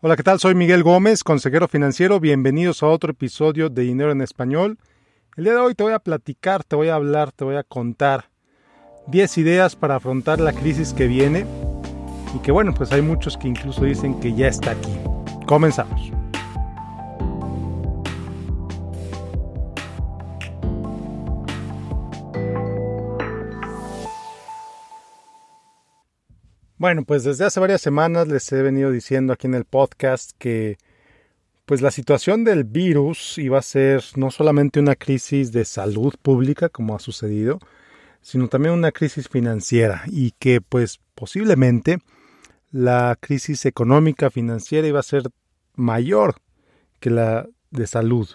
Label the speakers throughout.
Speaker 1: Hola, ¿qué tal? Soy Miguel Gómez, consejero financiero. Bienvenidos a otro episodio de Dinero en Español. El día de hoy te voy a platicar, te voy a hablar, te voy a contar 10 ideas para afrontar la crisis que viene y que bueno, pues hay muchos que incluso dicen que ya está aquí. Comenzamos. Bueno, pues desde hace varias semanas les he venido diciendo aquí en el podcast que pues la situación del virus iba a ser no solamente una crisis de salud pública como ha sucedido, sino también una crisis financiera y que pues posiblemente la crisis económica financiera iba a ser mayor que la de salud.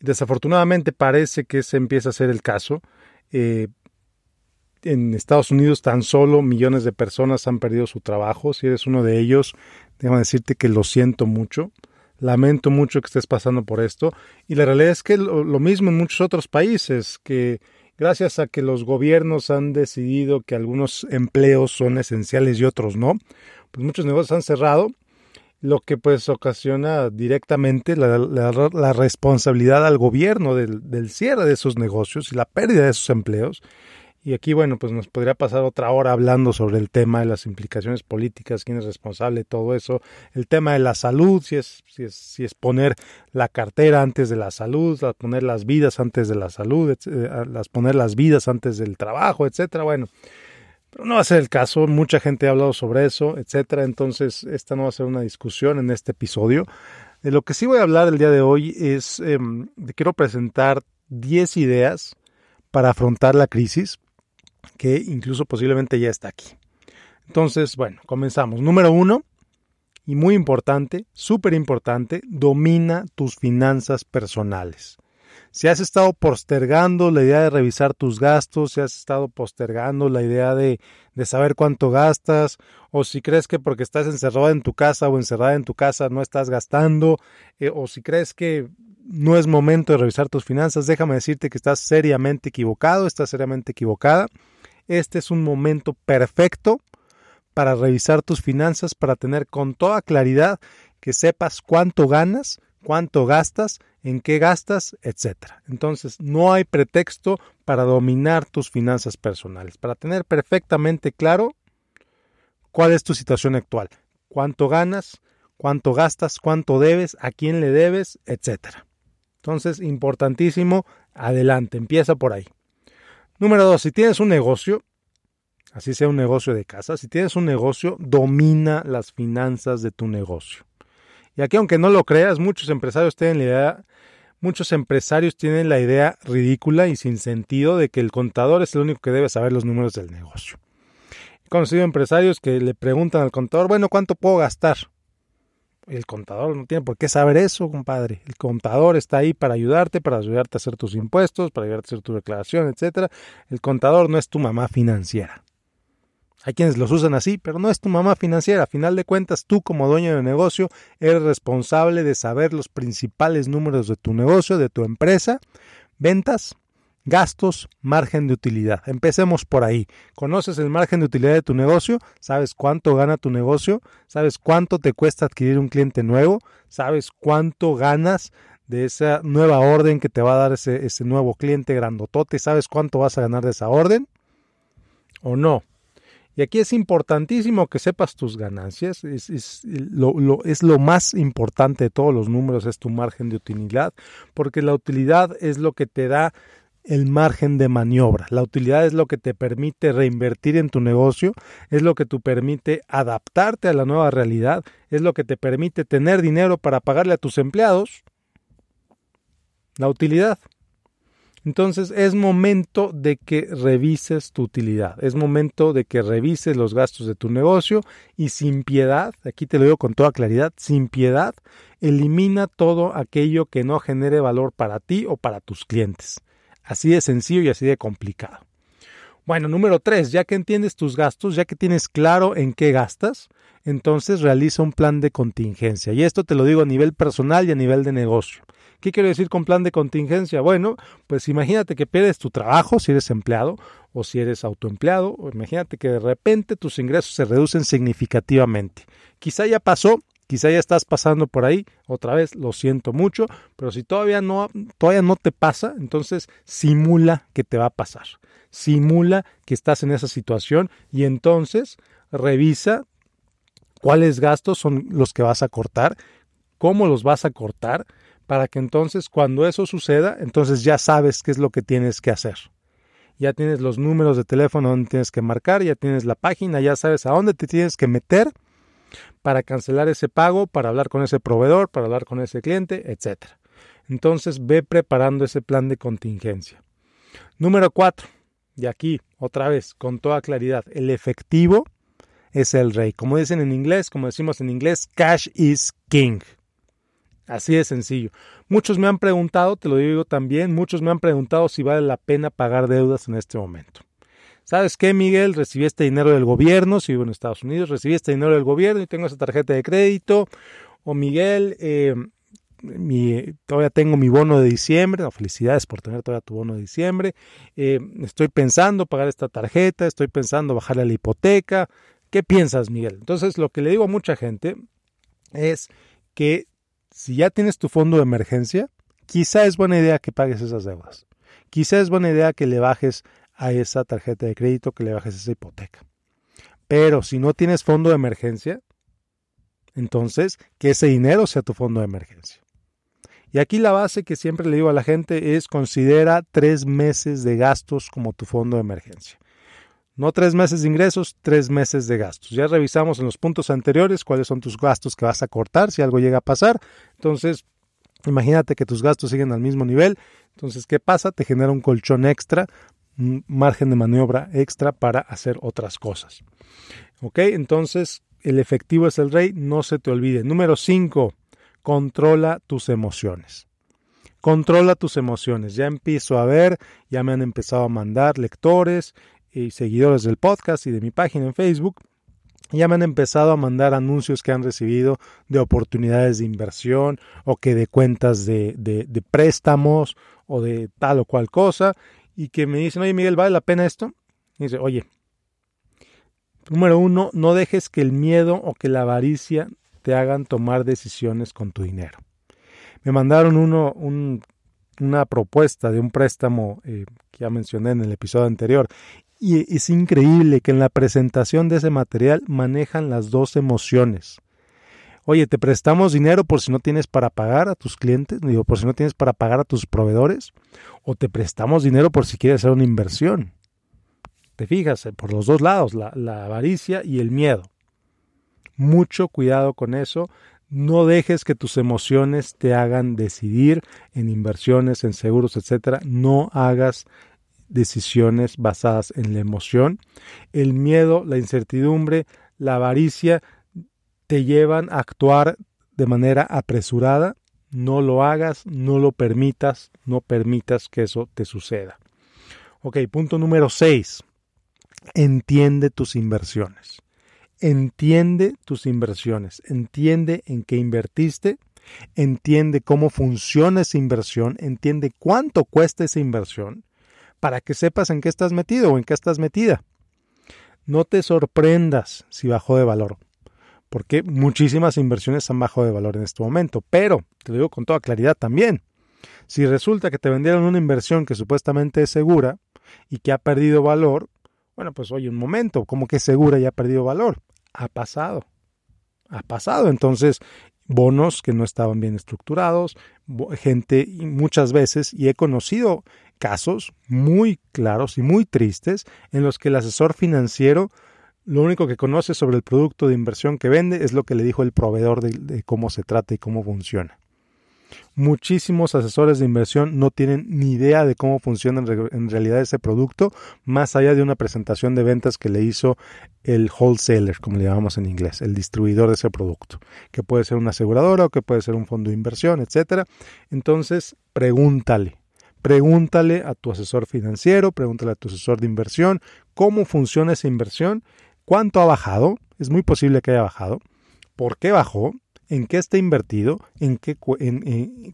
Speaker 1: Desafortunadamente parece que ese empieza a ser el caso. Eh, en Estados Unidos tan solo millones de personas han perdido su trabajo. Si eres uno de ellos, déjame decirte que lo siento mucho. Lamento mucho que estés pasando por esto. Y la realidad es que lo, mismo en muchos otros países, que gracias a que los gobiernos han decidido que algunos empleos son esenciales y otros no, pues muchos negocios han cerrado, lo que pues ocasiona directamente la, responsabilidad al gobierno del, cierre de esos negocios y la pérdida de esos empleos. Y aquí, bueno, pues nos podría pasar otra hora hablando sobre el tema de las implicaciones políticas, quién es responsable de todo eso, el tema de la salud, si es, si es, si es poner la cartera antes de la salud, poner las vidas antes de la salud, las poner las vidas antes del trabajo, etcétera. Bueno, pero no va a ser el caso, mucha gente ha hablado sobre eso, etcétera. Entonces, esta no va a ser una discusión en este episodio. De lo que sí voy a hablar el día de hoy es, eh, quiero presentar 10 ideas para afrontar la crisis que incluso posiblemente ya está aquí. Entonces, bueno, comenzamos. Número uno, y muy importante, súper importante, domina tus finanzas personales. Si has estado postergando la idea de revisar tus gastos, si has estado postergando la idea de, de, saber cuánto gastas, o si crees que porque estás encerrado en tu casa o encerrada en tu casa no estás gastando, eh, o si crees que no es momento de revisar tus finanzas, déjame decirte que estás seriamente equivocado, estás seriamente equivocada. Este es un momento perfecto para revisar tus finanzas, para tener con toda claridad que sepas cuánto ganas, cuánto gastas, en qué gastas, etc. Entonces, no hay pretexto para dominar tus finanzas personales, para tener perfectamente claro cuál es tu situación actual, cuánto ganas, cuánto gastas, cuánto debes, a quién le debes, etc. Entonces, importantísimo, adelante, empieza por ahí. Número dos, si tienes un negocio, así sea un negocio de casa, si tienes un negocio, domina las finanzas de tu negocio. Y aquí, aunque no lo creas, muchos empresarios tienen la idea, muchos empresarios tienen la idea ridícula y sin sentido de que el contador es el único que debe saber los números del negocio. He conocido empresarios que le preguntan al contador, bueno, ¿cuánto puedo gastar? El contador no tiene por qué saber eso, compadre. El contador está ahí para ayudarte, para ayudarte a hacer tus impuestos, para ayudarte a hacer tu declaración, etcétera. El contador no es tu mamá financiera. Hay quienes los usan así, pero no es tu mamá financiera. A final de cuentas, tú como dueño de negocio eres responsable de saber los principales números de tu negocio, de tu empresa, ventas, Gastos, margen de utilidad. Empecemos por ahí. ¿Conoces el margen de utilidad de tu negocio? ¿Sabes cuánto gana tu negocio? ¿Sabes cuánto te cuesta adquirir un cliente nuevo? ¿Sabes cuánto ganas de esa nueva orden que te va a dar ese, nuevo cliente grandotote? ¿Sabes cuánto vas a ganar de esa orden? ¿O no? Y aquí es importantísimo que sepas tus ganancias, es, lo, es, lo, más importante de todos los números, es tu margen de utilidad, porque la utilidad es lo que te da el margen de maniobra. La utilidad es lo que te permite reinvertir en tu negocio, es lo que te permite adaptarte a la nueva realidad, es lo que te permite tener dinero para pagarle a tus empleados. La utilidad. Entonces es momento de que revises tu utilidad, es momento de que revises los gastos de tu negocio y sin piedad, aquí te lo digo con toda claridad, sin piedad, elimina todo aquello que no genere valor para ti o para tus clientes. Así de sencillo y así de complicado. Bueno, número tres, ya que entiendes tus gastos, ya que tienes claro en qué gastas, entonces realiza un plan de contingencia. Y esto te lo digo a nivel personal y a nivel de negocio. ¿Qué quiero decir con plan de contingencia? Bueno, pues imagínate que pierdes tu trabajo si eres empleado o si eres autoempleado, o imagínate que de repente tus ingresos se reducen significativamente. Quizá ya pasó Quizá ya estás pasando por ahí, otra vez, lo siento mucho, pero si todavía no, todavía no te pasa, entonces simula que te va a pasar. Simula que estás en esa situación y entonces revisa cuáles gastos son los que vas a cortar, cómo los vas a cortar, para que entonces cuando eso suceda, entonces ya sabes qué es lo que tienes que hacer. Ya tienes los números de teléfono donde tienes que marcar, ya tienes la página, ya sabes a dónde te tienes que meter para cancelar ese pago, para hablar con ese proveedor, para hablar con ese cliente, etc. Entonces ve preparando ese plan de contingencia. Número cuatro, y aquí otra vez con toda claridad, el efectivo es el rey. Como dicen en inglés, como decimos en inglés, cash is king. Así de sencillo. Muchos me han preguntado, te lo digo también, muchos me han preguntado si vale la pena pagar deudas en este momento. ¿Sabes qué, Miguel? Recibí este dinero del gobierno, si vivo en Estados Unidos, recibí este dinero del gobierno y tengo esa tarjeta de crédito. O Miguel, eh, todavía tengo mi bono de diciembre, felicidades por tener todavía tu bono de diciembre. Eh, estoy pensando pagar esta tarjeta, estoy pensando bajarle la hipoteca. ¿Qué piensas, Miguel? Entonces, lo que le digo a mucha gente es que si ya tienes tu fondo de emergencia, quizá es buena idea que pagues esas deudas. Quizá es buena idea que le bajes a esa tarjeta de crédito, que le bajes esa hipoteca. Pero si no tienes fondo de emergencia, entonces que ese dinero sea tu fondo de emergencia. Y aquí la base que siempre le digo a la gente es considera tres meses de gastos como tu fondo de emergencia. No tres meses de ingresos, tres meses de gastos. Ya revisamos en los puntos anteriores cuáles son tus gastos que vas a cortar si algo llega a pasar. Entonces, imagínate que tus gastos siguen al mismo nivel. Entonces, ¿qué pasa? Te genera un colchón extra margen de maniobra extra para hacer otras cosas. ¿Ok? Entonces, el efectivo es el rey, no se te olvide. Número 5, controla tus emociones. Controla tus emociones. Ya empiezo a ver, ya me han empezado a mandar lectores y seguidores del podcast y de mi página en Facebook. Ya me han empezado a mandar anuncios que han recibido de oportunidades de inversión o que de cuentas de, de, de préstamos o de tal o cual cosa y que me dicen, oye Miguel, ¿vale la pena esto? Y dice, oye, número uno, no dejes que el miedo o que la avaricia te hagan tomar decisiones con tu dinero. Me mandaron uno, una propuesta de un préstamo eh, que ya mencioné en el episodio anterior y es increíble que en la presentación de ese material manejan las dos emociones. Oye, te prestamos dinero por si no tienes para pagar a tus clientes, digo, por si no tienes para pagar a tus proveedores, o te prestamos dinero por si quieres hacer una inversión. Te fijas, eh, por los dos lados, la, avaricia y el miedo. Mucho cuidado con eso. No dejes que tus emociones te hagan decidir en inversiones, en seguros, etcétera. No hagas decisiones basadas en la emoción. El miedo, la incertidumbre, la avaricia te llevan a actuar de manera apresurada, no lo hagas, no lo permitas, no permitas que eso te suceda. Ok, punto número 6. Entiende tus inversiones. Entiende tus inversiones. Entiende en qué invertiste. Entiende cómo funciona esa inversión. Entiende cuánto cuesta esa inversión para que sepas en qué estás metido o en qué estás metida. No te sorprendas si bajó de valor porque muchísimas inversiones han bajado de valor en este momento. Pero, te lo digo con toda claridad también, si resulta que te vendieron una inversión que supuestamente es segura y que ha perdido valor, bueno, pues oye, un momento, como que es segura y ha perdido valor? Ha pasado. Ha pasado. Entonces, bonos que no estaban bien estructurados, gente muchas veces, y he conocido casos muy claros y muy tristes en los que el asesor financiero lo único que conoce sobre el producto de inversión que vende es lo que le dijo el proveedor de, cómo se trata y cómo funciona. Muchísimos asesores de inversión no tienen ni idea de cómo funciona en realidad ese producto, más allá de una presentación de ventas que le hizo el wholesaler, como le llamamos en inglés, el distribuidor de ese producto, que puede ser una aseguradora o que puede ser un fondo de inversión, etcétera. Entonces, pregúntale, pregúntale a tu asesor financiero, pregúntale a tu asesor de inversión cómo funciona esa inversión cuánto ha bajado, es muy posible que haya bajado, por qué bajó, en qué está invertido, en, qué,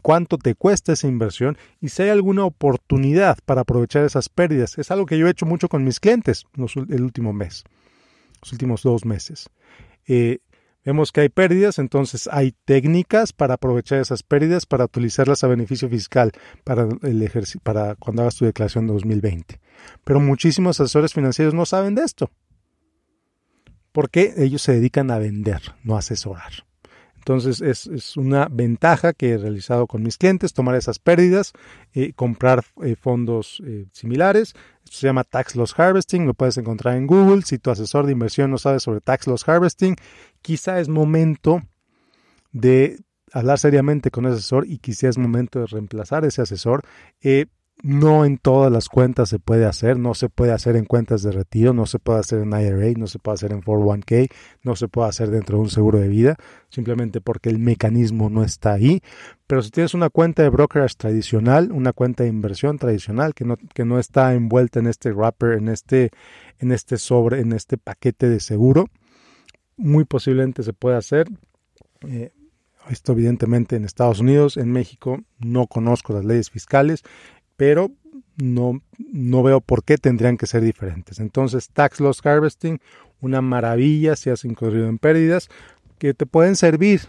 Speaker 1: cuánto te cuesta esa inversión y si hay alguna oportunidad para aprovechar esas pérdidas. Es algo que yo he hecho mucho con mis clientes el último mes, los últimos dos meses. Eh, Vemos que hay pérdidas, entonces hay técnicas para aprovechar esas pérdidas para utilizarlas a beneficio fiscal para, el para cuando hagas tu declaración de 2020. Pero muchísimos asesores financieros no saben de esto. Porque ellos se dedican a vender, no a asesorar. Entonces es, una ventaja que he realizado con mis clientes, tomar esas pérdidas, y comprar eh, fondos eh, similares. Esto se llama Tax Loss Harvesting, lo puedes encontrar en Google. Si tu asesor de inversión no sabe sobre Tax Loss Harvesting, quizá es momento de hablar seriamente con ese asesor y quizá es momento de reemplazar ese asesor. No en todas las cuentas se puede hacer, no se puede hacer en cuentas de retiro, no se puede hacer en IRA, no se puede hacer en 401k, no se puede hacer dentro de un seguro de vida, simplemente porque el mecanismo no está ahí. Pero si tienes una cuenta de brokerage tradicional, una cuenta de inversión tradicional que no, que no está envuelta en este wrapper, en este, en este sobre, en este paquete de seguro, muy posiblemente se puede hacer. Eh, esto evidentemente en Estados Unidos, en México no conozco las leyes fiscales pero no, no veo por qué tendrían que ser diferentes. Entonces, Tax Loss Harvesting, una maravilla si has incurrido en pérdidas que te pueden servir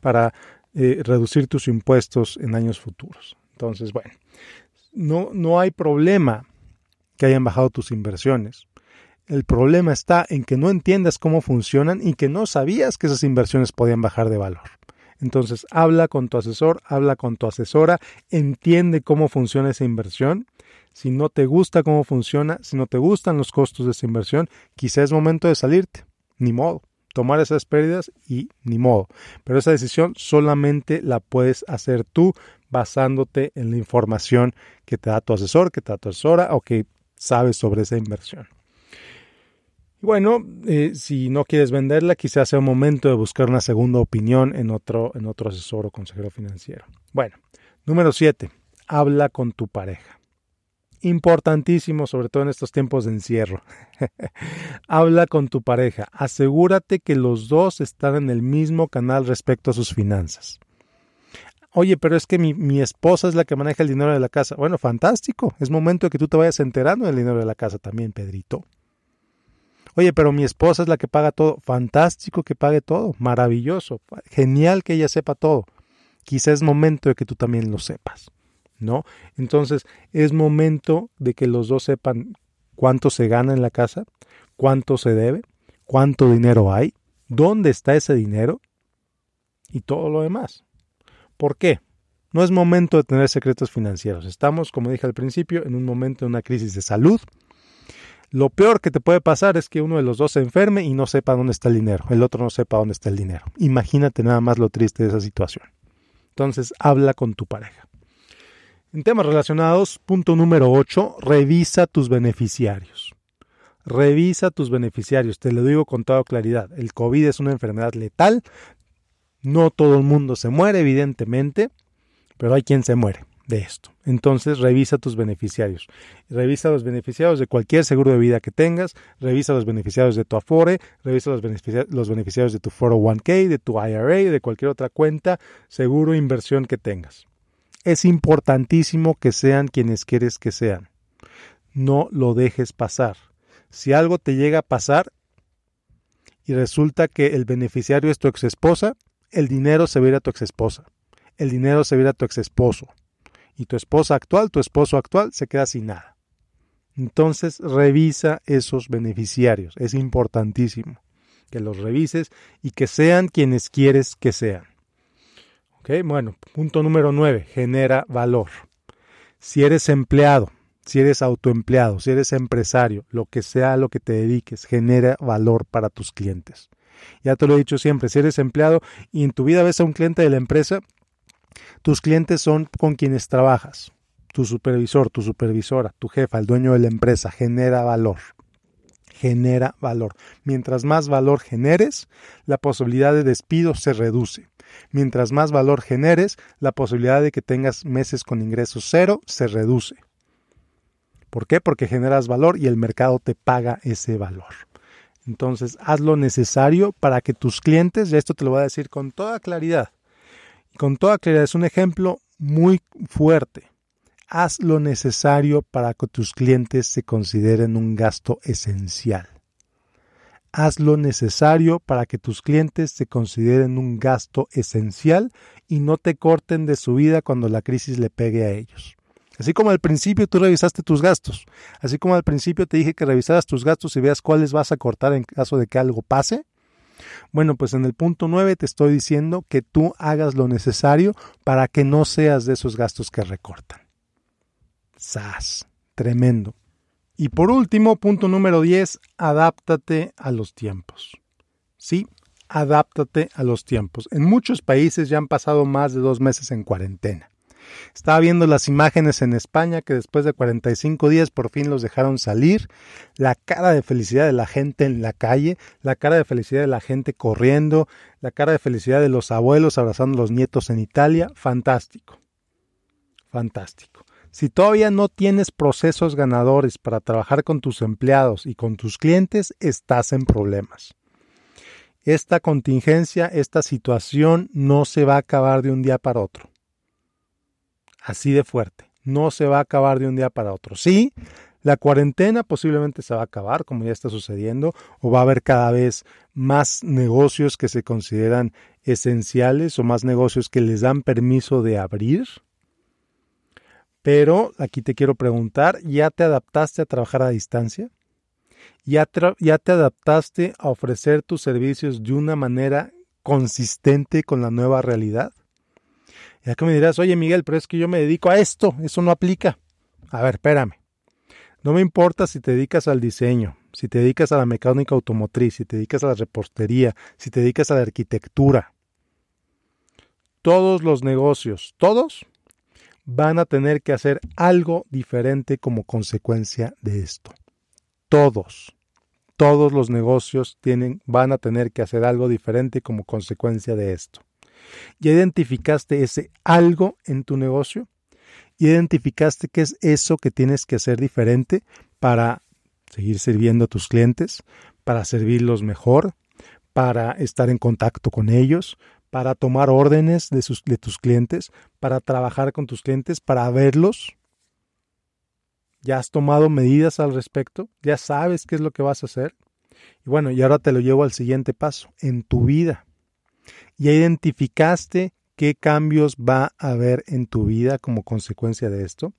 Speaker 1: para eh, reducir tus impuestos en años futuros. Entonces, bueno, no, no hay problema que hayan bajado tus inversiones. El problema está en que no entiendas cómo funcionan y que no sabías que esas inversiones podían bajar de valor. Entonces, habla con tu asesor, habla con tu asesora, entiende cómo funciona esa inversión. Si no te gusta cómo funciona, si no te gustan los costos de esa inversión, quizá es momento de salirte. Ni modo. Tomar esas pérdidas y ni modo. Pero esa decisión solamente la puedes hacer tú basándote en la información que te da tu asesor, que te da tu asesora o que sabes sobre esa inversión. Bueno, eh, si no quieres venderla, quizás sea un momento de buscar una segunda opinión en otro, en otro asesor o consejero financiero. Bueno, número 7. Habla con tu pareja. Importantísimo, sobre todo en estos tiempos de encierro. Habla con tu pareja. Asegúrate que los dos están en el mismo canal respecto a sus finanzas. Oye, pero es que mi, mi, esposa es la que maneja el dinero de la casa. Bueno, fantástico. Es momento de que tú te vayas enterando del dinero de la casa también, Pedrito. Oye, pero mi esposa es la que paga todo. Fantástico que pague todo. Maravilloso. Genial que ella sepa todo. Quizá es momento de que tú también lo sepas. ¿No? Entonces, es momento de que los dos sepan cuánto se gana en la casa, cuánto se debe, cuánto dinero hay, dónde está ese dinero y todo lo demás. ¿Por qué? No es momento de tener secretos financieros. Estamos, como dije al principio, en un momento de una crisis de salud lo peor que te puede pasar es que uno de los dos se enferme y no sepa dónde está el dinero, el otro no sepa dónde está el dinero. Imagínate nada más lo triste de esa situación. Entonces, habla con tu pareja. En temas relacionados, punto número 8, revisa tus beneficiarios. Revisa tus beneficiarios, te lo digo con toda claridad. El COVID es una enfermedad letal. No todo el mundo se muere, evidentemente, pero hay quien se muere de esto. Entonces revisa tus beneficiarios. Revisa los beneficiarios de cualquier seguro de vida que tengas, revisa los beneficiarios de tu Afore, revisa los, los beneficiarios de tu 401k, de tu IRA, de cualquier otra cuenta, seguro, inversión que tengas. Es importantísimo que sean quienes quieres que sean. No lo dejes pasar. Si algo te llega a pasar y resulta que el beneficiario es tu ex esposa, el dinero se va a ir a tu ex esposa. El dinero se va a ir a tu ex esposo y tu esposa actual, tu esposo actual, se queda sin nada. Entonces revisa esos beneficiarios. Es importantísimo que los revises y que sean quienes quieres que sean. Ok, bueno, punto número 9, genera valor. Si eres empleado, si eres autoempleado, si eres empresario, lo que sea a lo que te dediques, genera valor para tus clientes. Ya te lo he dicho siempre, si eres empleado y en tu vida ves a un cliente de la empresa, tus clientes son con quienes trabajas. Tu supervisor, tu supervisora, tu jefa, el dueño de la empresa, genera valor. Genera valor. Mientras más valor generes, la posibilidad de despido se reduce. Mientras más valor generes, la posibilidad de que tengas meses con ingresos cero se reduce. ¿Por qué? Porque generas valor y el mercado te paga ese valor. Entonces, haz lo necesario para que tus clientes, y esto te lo voy a decir con toda claridad, con toda claridad, es un ejemplo muy fuerte. Haz lo necesario para que tus clientes se consideren un gasto esencial. haz lo necesario para que tus clientes te consideren un gasto esencial y no te corten de su vida cuando la crisis le pegue a ellos. Así como al principio tú revisaste tus gastos, así como al principio te dije que revisaras tus gastos y veas cuáles vas a cortar en caso de que algo pase, bueno, pues en el punto 9 te estoy diciendo que tú hagas lo necesario para que no seas de esos gastos que recortan. ¡Sas! Tremendo. Y por último, punto número 10, adáptate a los tiempos. Sí, adáptate a los tiempos. En muchos países ya han pasado más de dos meses en cuarentena. Estaba viendo las imágenes en España que después de 45 días por fin los dejaron salir. La cara de felicidad de la gente en la calle, la cara de felicidad de la gente corriendo, la cara de felicidad de los abuelos abrazando a los nietos en Italia. Fantástico. Fantástico. Si todavía no tienes procesos ganadores para trabajar con tus empleados y con tus clientes, estás en problemas. Esta contingencia, esta situación no se va a acabar de un día para otro. Así de fuerte. No se va a acabar de un día para otro. Sí, la cuarentena posiblemente se va a acabar, como ya está sucediendo, o va a haber cada vez más negocios que se consideran esenciales o más negocios que les dan permiso de abrir pero aquí te quiero preguntar, ¿ya te adaptaste a trabajar a distancia? ¿Ya, ¿Ya, te adaptaste a ofrecer tus servicios de una manera consistente con la nueva realidad? Ya que me dirás, oye Miguel, pero es que yo me dedico a esto, eso no aplica. A ver, espérame. No me importa si te dedicas al diseño, si te dedicas a la mecánica automotriz, si te dedicas a la repostería, si te dedicas a la arquitectura. Todos los negocios, todos van a tener que hacer algo diferente como consecuencia de esto. Todos, todos los negocios tienen, van a tener que hacer algo diferente como consecuencia de esto. ¿Ya identificaste ese algo en tu negocio? ¿Ya identificaste qué es eso que tienes que hacer diferente para seguir sirviendo a tus clientes, para servirlos mejor, para estar en contacto con ellos, para tomar órdenes de, de tus clientes, para trabajar con tus clientes, para verlos. ¿Ya has tomado medidas al respecto? ¿Ya sabes qué es lo que vas a hacer? Y bueno, y ahora te lo llevo al siguiente paso, en tu vida. ¿Ya identificaste qué cambios va a haber en tu vida como consecuencia de esto?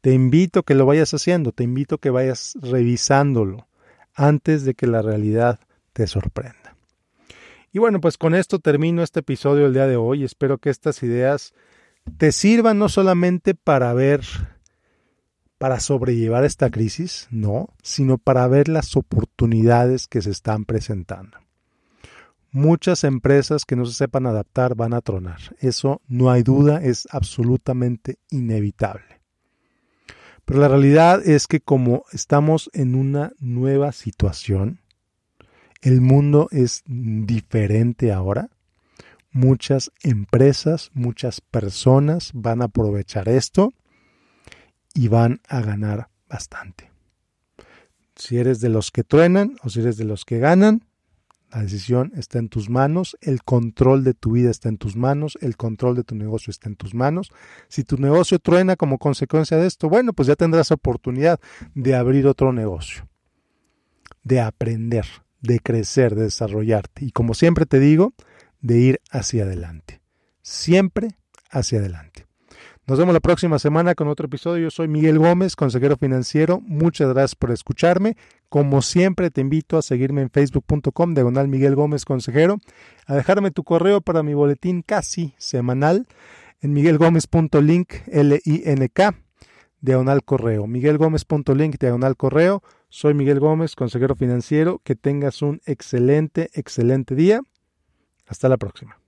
Speaker 1: Te invito a que lo vayas haciendo, te invito a que vayas revisándolo antes de que la realidad te sorprenda. Y bueno, pues con esto termino este episodio del día de hoy. Espero que estas ideas te sirvan no solamente para ver, para sobrellevar esta crisis, no, sino para ver las oportunidades que se están presentando. Muchas empresas que no se sepan adaptar van a tronar. Eso no hay duda, es absolutamente inevitable. Pero la realidad es que como estamos en una nueva situación, el mundo es diferente ahora. Muchas empresas, muchas personas van a aprovechar esto y van a ganar bastante. Si eres de los que truenan o si eres de los que ganan, la decisión está en tus manos, el control de tu vida está en tus manos, el control de tu negocio está en tus manos. Si tu negocio truena como consecuencia de esto, bueno, pues ya tendrás oportunidad de abrir otro negocio, de aprender, de crecer, de desarrollarte y como siempre te digo, de ir hacia adelante. Siempre hacia adelante. Nos vemos la próxima semana con otro episodio. Yo soy Miguel Gómez, consejero financiero. Muchas gracias por escucharme. Como siempre, te invito a seguirme en facebook.com, diagonal Miguel Gómez, consejero, a dejarme tu correo para mi boletín casi semanal en miguelgomez.link, L-I-N-K, diagonal correo. miguelgomez.link, diagonal correo. Soy Miguel Gómez, consejero financiero. Que tengas un excelente, excelente día. Hasta la próxima.